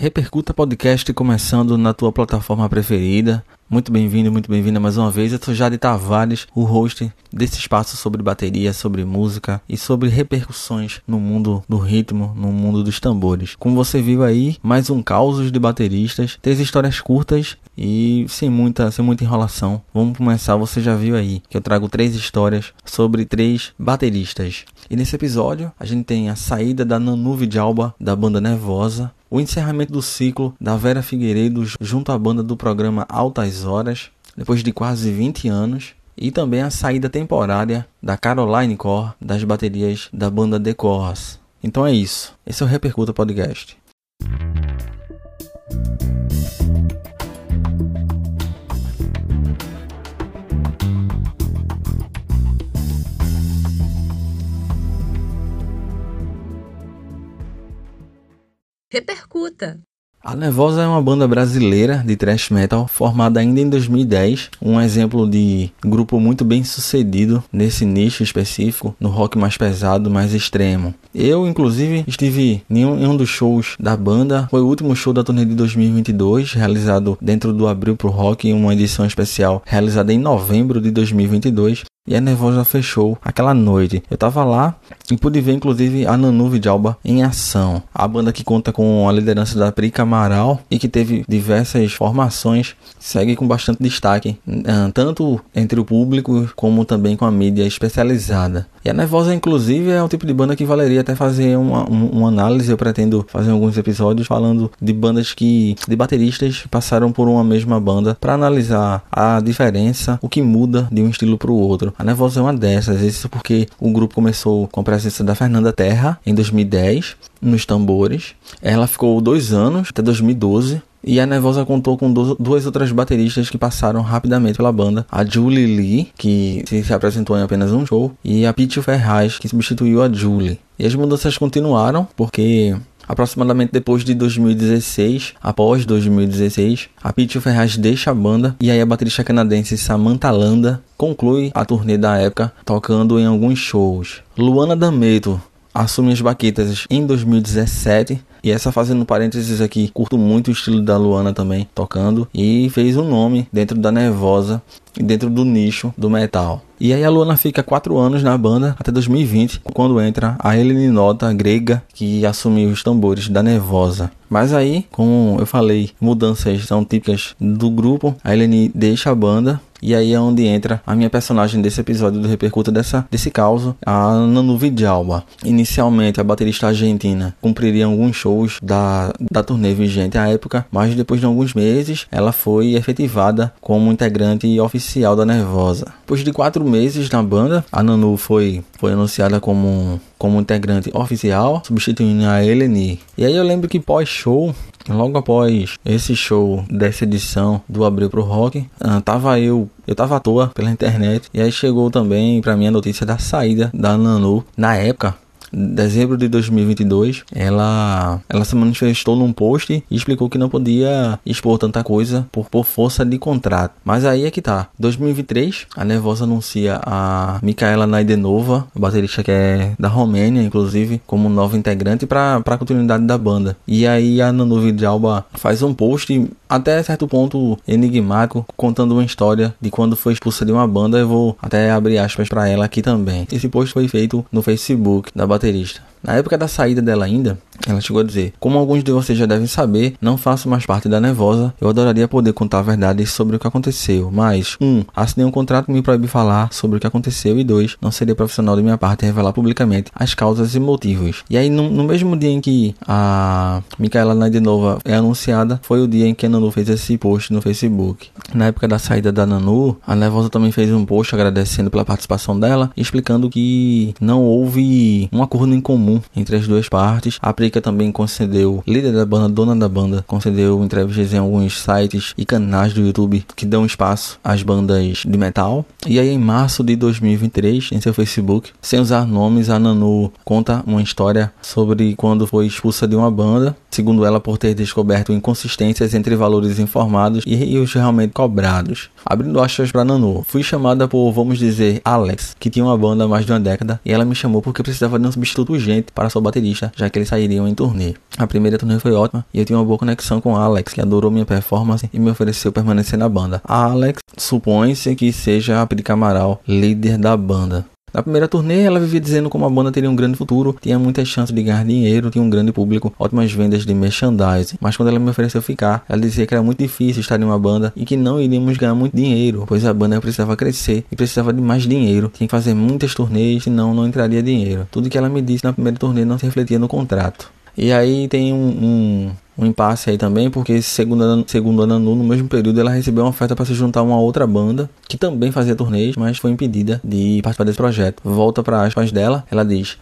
Repercuta Podcast começando na tua plataforma preferida. Muito bem-vindo, muito bem-vinda mais uma vez. Eu sou Jade Tavares, o host desse espaço sobre bateria, sobre música e sobre repercussões no mundo do ritmo, no mundo dos tambores. Como você viu aí, mais um caos de bateristas, três histórias curtas e sem muita, sem muita enrolação. Vamos começar, você já viu aí que eu trago três histórias sobre três bateristas. E nesse episódio a gente tem a saída da Nanu Vidalba da banda Nervosa, o encerramento do ciclo da Vera Figueiredo junto à banda do programa Altas Horas, depois de quase 20 anos, e também a saída temporária da Caroline Core das baterias da banda The Corrs. Então é isso. Esse é o Repercuta Podcast. Repercuta. A Nervosa é uma banda brasileira de thrash metal formada ainda em 2010, um exemplo de grupo muito bem sucedido nesse nicho específico, no rock mais pesado, mais extremo. Eu, inclusive, estive em um, em um dos shows da banda, foi o último show da turnê de 2022, realizado dentro do Abril pro Rock, uma edição especial realizada em novembro de 2022. E a Nervosa fechou aquela noite. Eu tava lá e pude ver inclusive a Nanu Vidalba em ação. A banda que conta com a liderança da Prica Amaral e que teve diversas formações, segue com bastante destaque, ah, tanto entre o público como também com a mídia especializada. E a Nervosa, inclusive, é um tipo de banda que valeria até fazer uma, uma análise. Eu pretendo fazer alguns episódios falando de bandas que. de bateristas que passaram por uma mesma banda para analisar a diferença, o que muda de um estilo para o outro. A Nervosa é uma dessas, isso porque o grupo começou com a presença da Fernanda Terra em 2010 nos tambores. Ela ficou dois anos, até 2012, e a Nervosa contou com duas outras bateristas que passaram rapidamente pela banda. A Julie Lee, que se apresentou em apenas um show, e a Pete Ferraz, que substituiu a Julie. E as mudanças continuaram, porque aproximadamente depois de 2016, após 2016, a Pete Ferraz deixa a banda e aí a baterista canadense Samantha Landa conclui a turnê da época tocando em alguns shows. Luana D'Ameto assume as baquetas em 2017 e essa fazendo parênteses aqui, curto muito o estilo da Luana também tocando e fez um nome dentro da Nervosa e dentro do nicho do metal. E aí a Luana fica quatro anos na banda até 2020, quando entra a Helene Nota grega que assumiu os tambores da Nervosa. Mas aí, como eu falei, mudanças são típicas do grupo. A Helene deixa a banda e aí é onde entra a minha personagem desse episódio do Repercuta dessa, desse caos, a Nanu Vidalba. Inicialmente, a baterista argentina cumpriria alguns shows da, da turnê vigente à época, mas depois de alguns meses, ela foi efetivada como integrante oficial da Nervosa. Depois de quatro meses na banda, a Nanu foi, foi anunciada como como integrante oficial, substituindo a Eleni. E aí eu lembro que pós-show, logo após esse show dessa edição do Abril pro Rock, uh, tava eu, eu tava à toa pela internet, e aí chegou também para mim a notícia da saída da Nanu. Na época, dezembro de 2022, ela, ela se manifestou num post e explicou que não podia expor tanta coisa por, por força de contrato. Mas aí é que tá. 2023, a Nervosa anuncia a Micaela Naidenova, baterista que é da Romênia, inclusive, como nova integrante para a continuidade da banda. E aí a Nanu Vidalba faz um post até certo ponto enigmático, contando uma história de quando foi expulsa de uma banda. Eu vou até abrir aspas para ela aqui também. Esse post foi feito no Facebook da baterista. Baterista. Na época da saída dela ainda, ela chegou a dizer: Como alguns de vocês já devem saber, não faço mais parte da Nervosa. Eu adoraria poder contar a verdade sobre o que aconteceu, mas 1. Um, assinei um contrato que me proíbe falar sobre o que aconteceu e 2. Não seria profissional de minha parte revelar publicamente as causas e motivos. E aí, no, no mesmo dia em que a Micaela Naidenova é anunciada, foi o dia em que a Nanu fez esse post no Facebook. Na época da saída da Nanu, a Nervosa também fez um post agradecendo pela participação dela, explicando que não houve um acordo em comum entre as duas partes. A Prica também concedeu, líder da banda, dona da banda, concedeu entrevistas em alguns sites e canais do YouTube que dão espaço às bandas de metal. E aí, em março de 2023, em seu Facebook, sem usar nomes, a Nanu conta uma história sobre quando foi expulsa de uma banda, segundo ela, por ter descoberto inconsistências entre valores informados e os realmente cobrados. Abrindo aspas para Nanu, fui chamada por, vamos dizer, Alex, que tinha uma banda há mais de uma década, e ela me chamou porque precisava de um substituto urgente para seu baterista, já que eles sairiam em turnê. A primeira turnê foi ótima e eu tinha uma boa conexão com Alex, que adorou minha performance e me ofereceu permanecer na banda. A Alex supõe-se que seja a Prica Amaral, líder da banda. Na primeira turnê, ela vivia dizendo como a banda teria um grande futuro, tinha muitas chances de ganhar dinheiro, tinha um grande público, ótimas vendas de merchandising. Mas quando ela me ofereceu ficar, ela dizia que era muito difícil estar em uma banda e que não iríamos ganhar muito dinheiro, pois a banda precisava crescer e precisava de mais dinheiro, tinha que fazer muitas turnês, senão não entraria dinheiro. Tudo que ela me disse na primeira turnê não se refletia no contrato. E aí tem um, um, um impasse aí também, porque segundo, segundo a Nanu, no mesmo período ela recebeu uma oferta para se juntar a uma outra banda, que também fazia turnês, mas foi impedida de participar desse projeto. Volta para aspas dela, ela diz: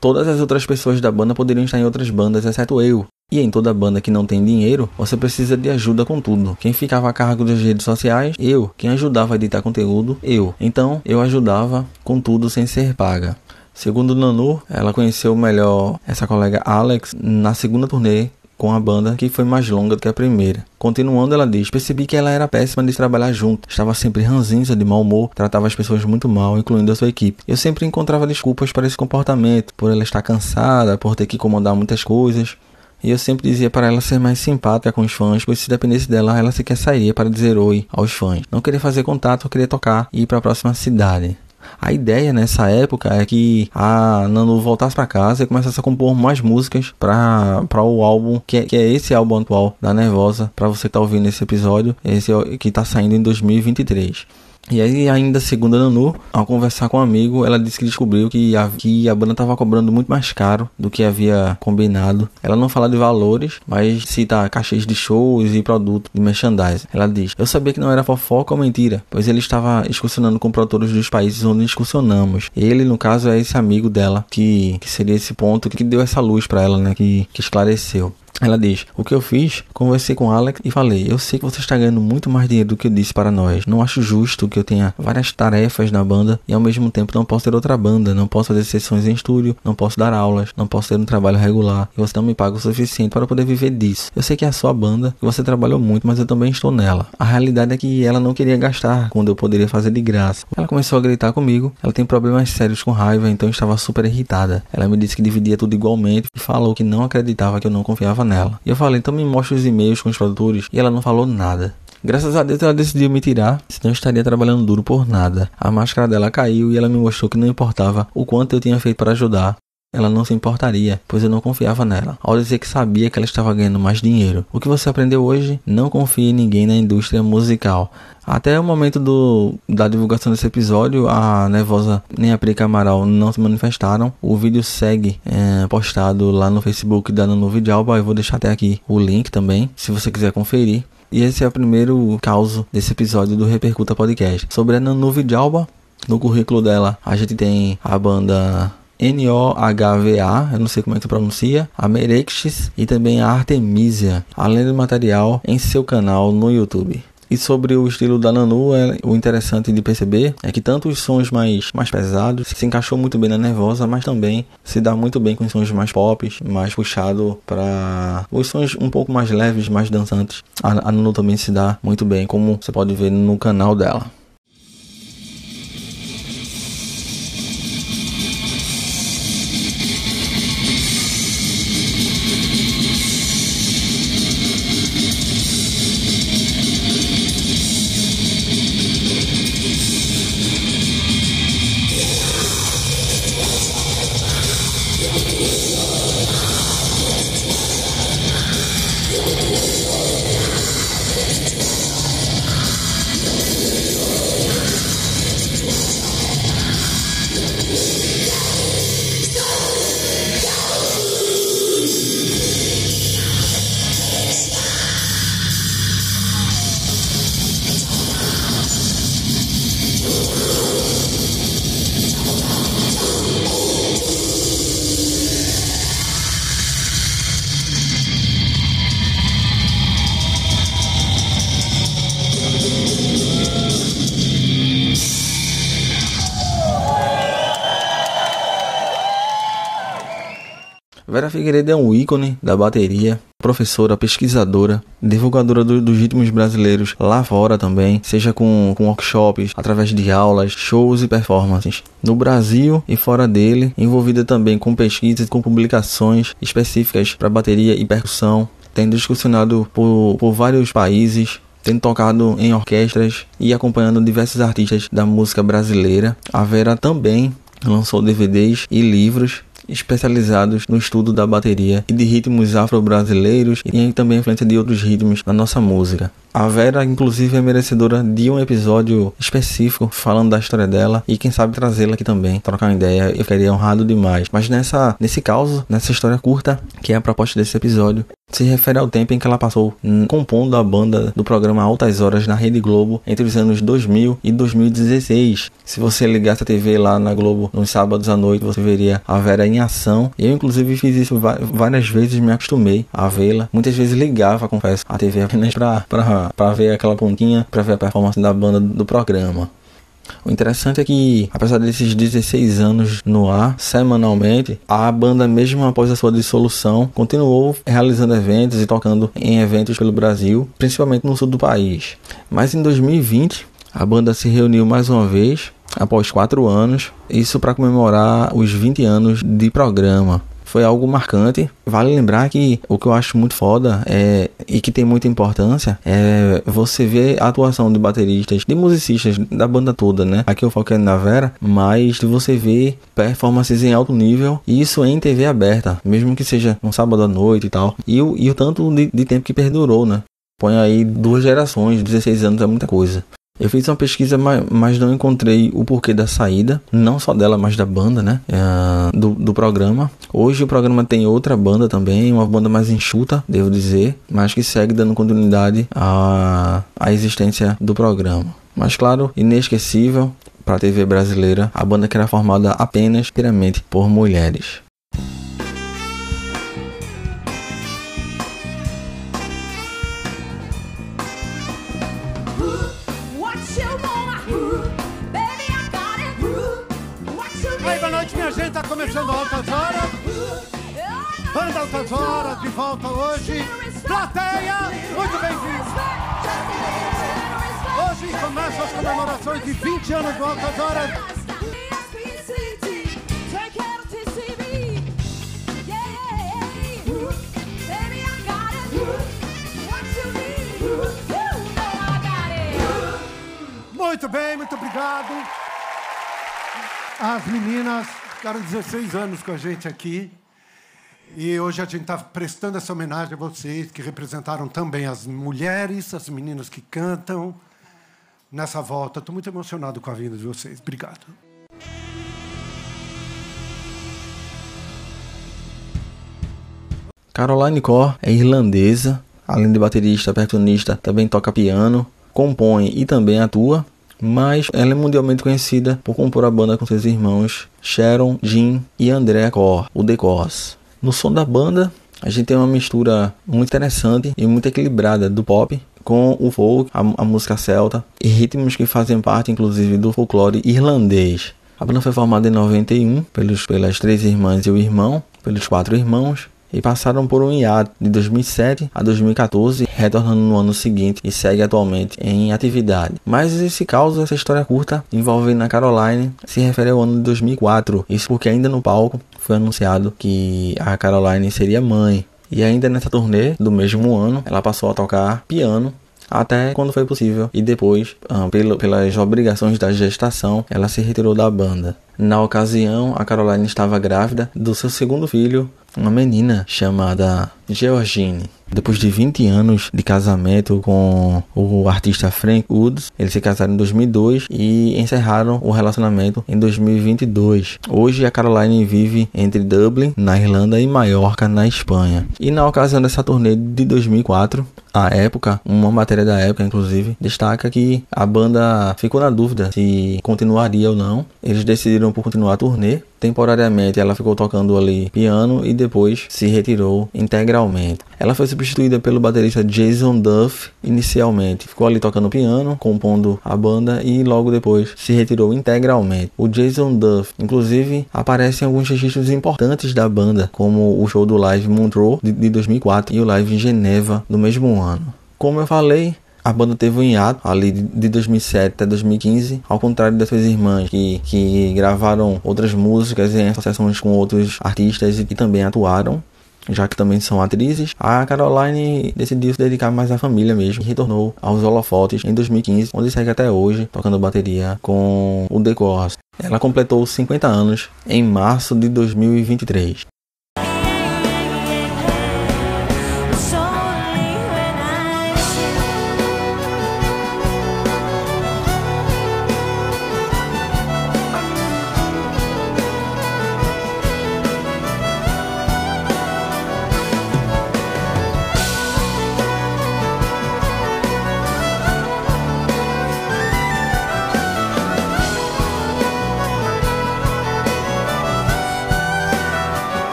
Todas as outras pessoas da banda poderiam estar em outras bandas, exceto eu. E em toda banda que não tem dinheiro, você precisa de ajuda com tudo. Quem ficava a cargo das redes sociais? Eu. Quem ajudava a editar conteúdo? Eu. Então, eu ajudava com tudo sem ser paga. Segundo Nanu, ela conheceu melhor essa colega Alex na segunda turnê com a banda, que foi mais longa do que a primeira. Continuando, ela diz: Percebi que ela era péssima de trabalhar junto, estava sempre ranzinza, de mau humor, tratava as pessoas muito mal, incluindo a sua equipe. Eu sempre encontrava desculpas para esse comportamento, por ela estar cansada, por ter que comandar muitas coisas. E eu sempre dizia para ela ser mais simpática com os fãs, pois se dependesse dela, ela sequer sairia para dizer oi aos fãs. Não queria fazer contato, queria tocar e ir para a próxima cidade. A ideia nessa época é que a Nano voltasse para casa e começasse a compor mais músicas para o álbum, que é, que é esse álbum atual da Nervosa, para você que tá ouvindo esse episódio, esse que tá saindo em 2023. E aí, ainda segundo a Nanu, ao conversar com um amigo, ela disse que descobriu que a, que a banda estava cobrando muito mais caro do que havia combinado. Ela não fala de valores, mas cita cachês de shows e produtos de merchandising. Ela diz: Eu sabia que não era fofoca ou mentira, pois ele estava excursionando com produtores dos países onde excursionamos. Ele, no caso, é esse amigo dela, que, que seria esse ponto que deu essa luz para ela, né? Que, que esclareceu. Ela diz: O que eu fiz? Conversei com Alex e falei: Eu sei que você está ganhando muito mais dinheiro do que eu disse para nós. Não acho justo que eu tenha várias tarefas na banda e ao mesmo tempo não posso ter outra banda. Não posso fazer sessões em estúdio, não posso dar aulas, não posso ter um trabalho regular e você não me paga o suficiente para poder viver disso. Eu sei que é a sua banda, que você trabalhou muito, mas eu também estou nela. A realidade é que ela não queria gastar quando eu poderia fazer de graça. Ela começou a gritar comigo. Ela tem problemas sérios com raiva, então estava super irritada. Ela me disse que dividia tudo igualmente e falou que não acreditava que eu não confiava nela. E eu falei, então me mostre os e-mails com os produtores. E ela não falou nada. Graças a Deus ela decidiu me tirar, senão eu estaria trabalhando duro por nada. A máscara dela caiu e ela me mostrou que não importava o quanto eu tinha feito para ajudar. Ela não se importaria, pois eu não confiava nela, ao dizer que sabia que ela estava ganhando mais dinheiro. O que você aprendeu hoje? Não confie em ninguém na indústria musical. Até o momento do, da divulgação desse episódio, a Nervosa nem a Prica Amaral não se manifestaram. O vídeo segue é, postado lá no Facebook da Nano Alba. Eu vou deixar até aqui o link também, se você quiser conferir. E esse é o primeiro caso desse episódio do Repercuta Podcast. Sobre a Nano Alba, no currículo dela, a gente tem a banda N-O-H-V-A, eu não sei como é que pronuncia, a Merexis e também a Artemisia, além do material em seu canal no YouTube. E sobre o estilo da Nanu, é, o interessante de perceber é que tanto os sons mais, mais pesados se encaixou muito bem na Nervosa, mas também se dá muito bem com os sons mais pop, mais puxado para os sons um pouco mais leves, mais dançantes. A, a Nanu também se dá muito bem, como você pode ver no canal dela. Vera Figueiredo é um ícone da bateria, professora, pesquisadora, divulgadora do, dos ritmos brasileiros lá fora também, seja com, com workshops, através de aulas, shows e performances. No Brasil e fora dele, envolvida também com pesquisas e com publicações específicas para bateria e percussão, tendo discussionado por, por vários países, tendo tocado em orquestras e acompanhando diversos artistas da música brasileira. A Vera também lançou DVDs e livros especializados no estudo da bateria e de ritmos afro-brasileiros e também influência de outros ritmos na nossa música. A Vera, inclusive, é merecedora de um episódio específico falando da história dela e quem sabe trazê-la aqui também, trocar uma ideia. Eu ficaria honrado demais. Mas nessa, nesse caso, nessa história curta, que é a proposta desse episódio, se refere ao tempo em que ela passou compondo a banda do programa Altas Horas na Rede Globo entre os anos 2000 e 2016. Se você ligasse a TV lá na Globo nos sábados à noite, você veria a Vera em ação. Eu, inclusive, fiz isso várias vezes, me acostumei a vê-la. Muitas vezes ligava, confesso, a TV apenas para ver aquela pontinha, para ver a performance da banda do programa. O interessante é que, apesar desses 16 anos no ar, semanalmente, a banda, mesmo após a sua dissolução, continuou realizando eventos e tocando em eventos pelo Brasil, principalmente no sul do país. Mas em 2020, a banda se reuniu mais uma vez, após quatro anos, isso para comemorar os 20 anos de programa foi algo marcante. Vale lembrar que o que eu acho muito foda é, e que tem muita importância é você ver a atuação de bateristas, de musicistas da banda toda, né? Aqui eu foquei na Vera, mas você ver performances em alto nível, e isso em TV aberta, mesmo que seja um sábado à noite e tal. E o, e o tanto de, de tempo que perdurou, né? Põe aí duas gerações, 16 anos é muita coisa. Eu fiz uma pesquisa, mas não encontrei o porquê da saída, não só dela, mas da banda, né? É, do, do programa. Hoje o programa tem outra banda também, uma banda mais enxuta, devo dizer, mas que segue dando continuidade à, à existência do programa. Mas claro, inesquecível para a TV brasileira, a banda que era formada apenas inteiramente por mulheres. Horas. Banda Horas de volta hoje. Plateia, muito bem-vindos. Hoje começam as comemorações de 20 anos do Altas Horas. Muito bem, muito obrigado. As meninas Ficaram 16 anos com a gente aqui. E hoje a gente está prestando essa homenagem a vocês, que representaram também as mulheres, as meninas que cantam nessa volta. Estou muito emocionado com a vinda de vocês. Obrigado. Caroline Core é irlandesa, além de baterista, percussionista, também toca piano, compõe e também atua mas ela é mundialmente conhecida por compor a banda com seus irmãos Sharon, Jim e André Cor, o The Cors. No som da banda, a gente tem uma mistura muito interessante e muito equilibrada do pop com o folk, a, a música celta e ritmos que fazem parte inclusive do folclore irlandês. A banda foi formada em 91 pelos, pelas três irmãs e o irmão, pelos quatro irmãos, e passaram por um hiato de 2007 a 2014, retornando no ano seguinte e segue atualmente em atividade. Mas esse caos, essa história curta envolvendo a Caroline, se refere ao ano de 2004. Isso porque ainda no palco foi anunciado que a Caroline seria mãe. E ainda nessa turnê do mesmo ano, ela passou a tocar piano até quando foi possível e depois, ah, pelas obrigações da gestação, ela se retirou da banda. Na ocasião, a Caroline estava grávida do seu segundo filho, uma menina chamada Georgine. Depois de 20 anos de casamento com o artista Frank Woods, eles se casaram em 2002 e encerraram o relacionamento em 2022. Hoje a Caroline vive entre Dublin, na Irlanda, e Maiorca, na Espanha. E na ocasião dessa turnê de 2004, a época, uma matéria da época, inclusive, destaca que a banda ficou na dúvida se continuaria ou não. Eles decidiram por continuar a turnê. Temporariamente ela ficou tocando ali piano e depois se retirou integralmente Ela foi substituída pelo baterista Jason Duff inicialmente. Ficou ali tocando piano, compondo a banda e logo depois se retirou integralmente. O Jason Duff, inclusive, aparece em alguns registros importantes da banda, como o show do Live Montreux de 2004 e o Live em Geneva do mesmo ano. Como eu falei, a banda teve um hiato ali de 2007 até 2015, ao contrário das suas irmãs que, que gravaram outras músicas em associações com outros artistas e que também atuaram já que também são atrizes, a Caroline decidiu se dedicar mais à família mesmo e retornou aos holofotes em 2015, onde segue até hoje tocando bateria com o The. Ela completou 50 anos em março de 2023.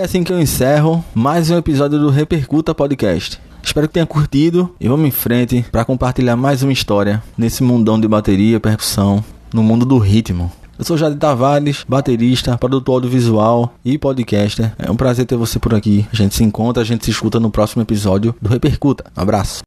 É assim que eu encerro mais um episódio do Repercuta Podcast. Espero que tenha curtido e vamos em frente para compartilhar mais uma história nesse mundão de bateria, percussão, no mundo do ritmo. Eu sou Jade Tavares, baterista, produtor audiovisual e podcaster. É um prazer ter você por aqui. A gente se encontra, a gente se escuta no próximo episódio do Repercuta. Um abraço.